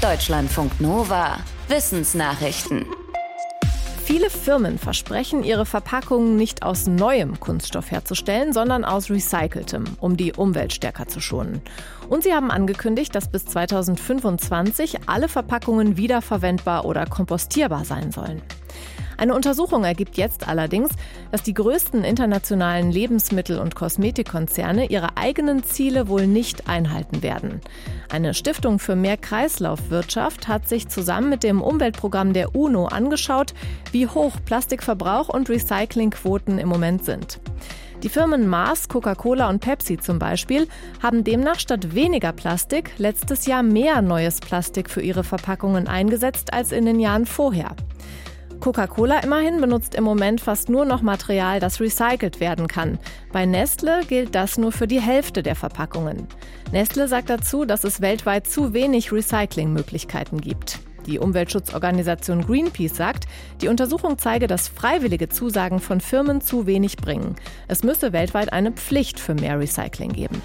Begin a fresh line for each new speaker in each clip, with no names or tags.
Deutschlandfunk Nova. Wissensnachrichten.
Viele Firmen versprechen, ihre Verpackungen nicht aus neuem Kunststoff herzustellen, sondern aus recyceltem, um die Umwelt stärker zu schonen. Und sie haben angekündigt, dass bis 2025 alle Verpackungen wiederverwendbar oder kompostierbar sein sollen. Eine Untersuchung ergibt jetzt allerdings, dass die größten internationalen Lebensmittel- und Kosmetikkonzerne ihre eigenen Ziele wohl nicht einhalten werden. Eine Stiftung für mehr Kreislaufwirtschaft hat sich zusammen mit dem Umweltprogramm der UNO angeschaut, wie hoch Plastikverbrauch und Recyclingquoten im Moment sind. Die Firmen Mars, Coca-Cola und Pepsi zum Beispiel haben demnach statt weniger Plastik letztes Jahr mehr neues Plastik für ihre Verpackungen eingesetzt als in den Jahren vorher. Coca-Cola immerhin benutzt im Moment fast nur noch Material, das recycelt werden kann. Bei Nestle gilt das nur für die Hälfte der Verpackungen. Nestle sagt dazu, dass es weltweit zu wenig Recyclingmöglichkeiten gibt. Die Umweltschutzorganisation Greenpeace sagt, die Untersuchung zeige, dass freiwillige Zusagen von Firmen zu wenig bringen. Es müsse weltweit eine Pflicht für mehr Recycling geben.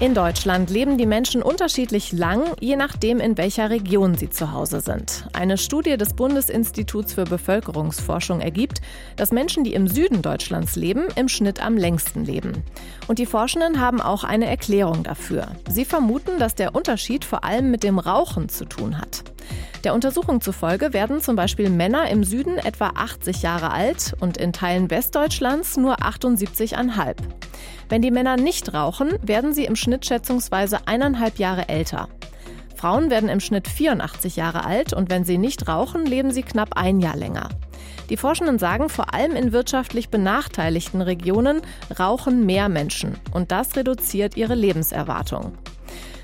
In Deutschland leben die Menschen unterschiedlich lang, je nachdem, in welcher Region sie zu Hause sind. Eine Studie des Bundesinstituts für Bevölkerungsforschung ergibt, dass Menschen, die im Süden Deutschlands leben, im Schnitt am längsten leben. Und die Forschenden haben auch eine Erklärung dafür. Sie vermuten, dass der Unterschied vor allem mit dem Rauchen zu tun hat. Der Untersuchung zufolge werden zum Beispiel Männer im Süden etwa 80 Jahre alt und in Teilen Westdeutschlands nur 78,5. Wenn die Männer nicht rauchen, werden sie im Schnitt schätzungsweise eineinhalb Jahre älter. Frauen werden im Schnitt 84 Jahre alt und wenn sie nicht rauchen, leben sie knapp ein Jahr länger. Die Forschenden sagen, vor allem in wirtschaftlich benachteiligten Regionen rauchen mehr Menschen und das reduziert ihre Lebenserwartung.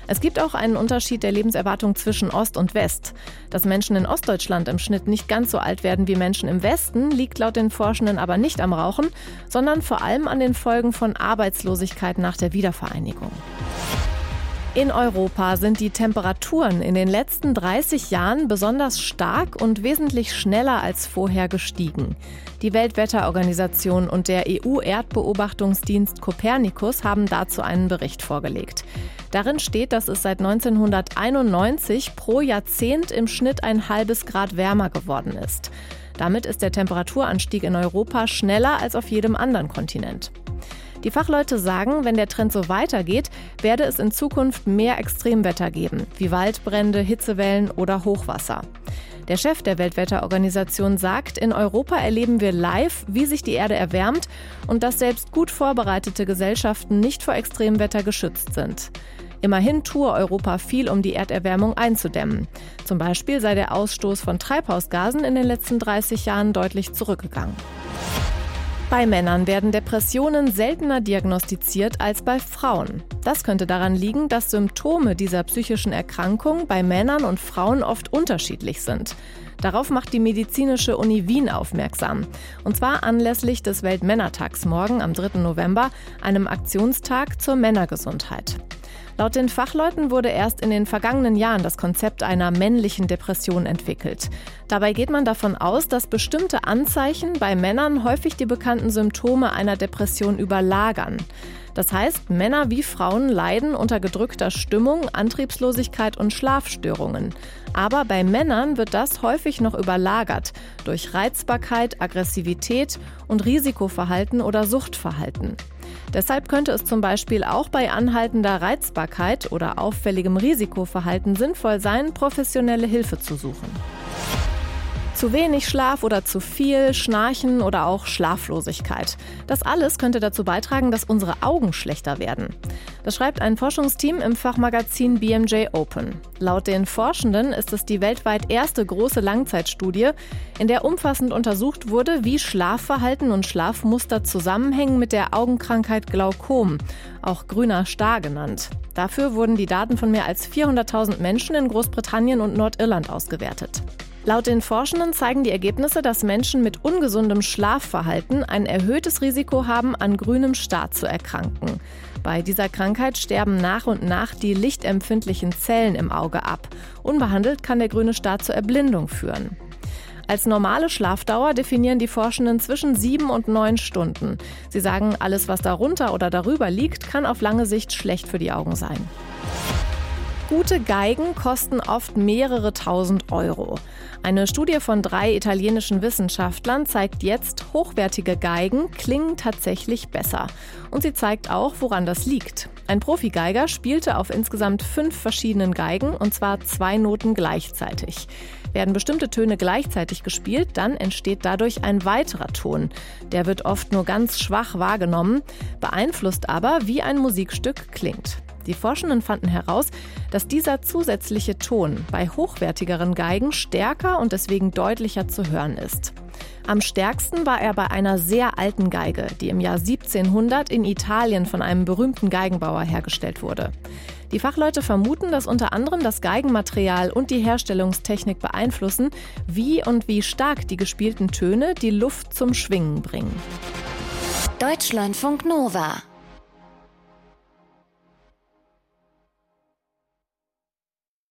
Es gibt auch einen Unterschied der Lebenserwartung zwischen Ost und West. Dass Menschen in Ostdeutschland im Schnitt nicht ganz so alt werden wie Menschen im Westen, liegt laut den Forschenden aber nicht am Rauchen, sondern vor allem an den Folgen von Arbeitslosigkeit nach der Wiedervereinigung. In Europa sind die Temperaturen in den letzten 30 Jahren besonders stark und wesentlich schneller als vorher gestiegen. Die Weltwetterorganisation und der EU-Erdbeobachtungsdienst Copernicus haben dazu einen Bericht vorgelegt. Darin steht, dass es seit 1991 pro Jahrzehnt im Schnitt ein halbes Grad wärmer geworden ist. Damit ist der Temperaturanstieg in Europa schneller als auf jedem anderen Kontinent. Die Fachleute sagen, wenn der Trend so weitergeht, werde es in Zukunft mehr Extremwetter geben, wie Waldbrände, Hitzewellen oder Hochwasser. Der Chef der Weltwetterorganisation sagt, in Europa erleben wir live, wie sich die Erde erwärmt und dass selbst gut vorbereitete Gesellschaften nicht vor Extremwetter geschützt sind. Immerhin tue Europa viel, um die Erderwärmung einzudämmen. Zum Beispiel sei der Ausstoß von Treibhausgasen in den letzten 30 Jahren deutlich zurückgegangen. Bei Männern werden Depressionen seltener diagnostiziert als bei Frauen. Das könnte daran liegen, dass Symptome dieser psychischen Erkrankung bei Männern und Frauen oft unterschiedlich sind. Darauf macht die medizinische Uni Wien aufmerksam. Und zwar anlässlich des Weltmännertags morgen am 3. November, einem Aktionstag zur Männergesundheit. Laut den Fachleuten wurde erst in den vergangenen Jahren das Konzept einer männlichen Depression entwickelt. Dabei geht man davon aus, dass bestimmte Anzeichen bei Männern häufig die bekannten Symptome einer Depression überlagern. Das heißt, Männer wie Frauen leiden unter gedrückter Stimmung, Antriebslosigkeit und Schlafstörungen. Aber bei Männern wird das häufig noch überlagert durch Reizbarkeit, Aggressivität und Risikoverhalten oder Suchtverhalten. Deshalb könnte es zum Beispiel auch bei anhaltender Reizbarkeit oder auffälligem Risikoverhalten sinnvoll sein, professionelle Hilfe zu suchen. Zu wenig Schlaf oder zu viel, Schnarchen oder auch Schlaflosigkeit. Das alles könnte dazu beitragen, dass unsere Augen schlechter werden. Das schreibt ein Forschungsteam im Fachmagazin BMJ Open. Laut den Forschenden ist es die weltweit erste große Langzeitstudie, in der umfassend untersucht wurde, wie Schlafverhalten und Schlafmuster zusammenhängen mit der Augenkrankheit Glaukom, auch grüner Star genannt. Dafür wurden die Daten von mehr als 400.000 Menschen in Großbritannien und Nordirland ausgewertet. Laut den Forschenden zeigen die Ergebnisse, dass Menschen mit ungesundem Schlafverhalten ein erhöhtes Risiko haben, an grünem Star zu erkranken. Bei dieser Krankheit sterben nach und nach die lichtempfindlichen Zellen im Auge ab. Unbehandelt kann der grüne Star zur Erblindung führen. Als normale Schlafdauer definieren die Forschenden zwischen sieben und neun Stunden. Sie sagen, alles, was darunter oder darüber liegt, kann auf lange Sicht schlecht für die Augen sein. Gute Geigen kosten oft mehrere tausend Euro. Eine Studie von drei italienischen Wissenschaftlern zeigt jetzt, hochwertige Geigen klingen tatsächlich besser. Und sie zeigt auch, woran das liegt. Ein Profigeiger spielte auf insgesamt fünf verschiedenen Geigen und zwar zwei Noten gleichzeitig. Werden bestimmte Töne gleichzeitig gespielt, dann entsteht dadurch ein weiterer Ton. Der wird oft nur ganz schwach wahrgenommen, beeinflusst aber, wie ein Musikstück klingt. Die Forschenden fanden heraus, dass dieser zusätzliche Ton bei hochwertigeren Geigen stärker und deswegen deutlicher zu hören ist. Am stärksten war er bei einer sehr alten Geige, die im Jahr 1700 in Italien von einem berühmten Geigenbauer hergestellt wurde. Die Fachleute vermuten, dass unter anderem das Geigenmaterial und die Herstellungstechnik beeinflussen, wie und wie stark die gespielten Töne die Luft zum Schwingen bringen.
Deutschlandfunk Nova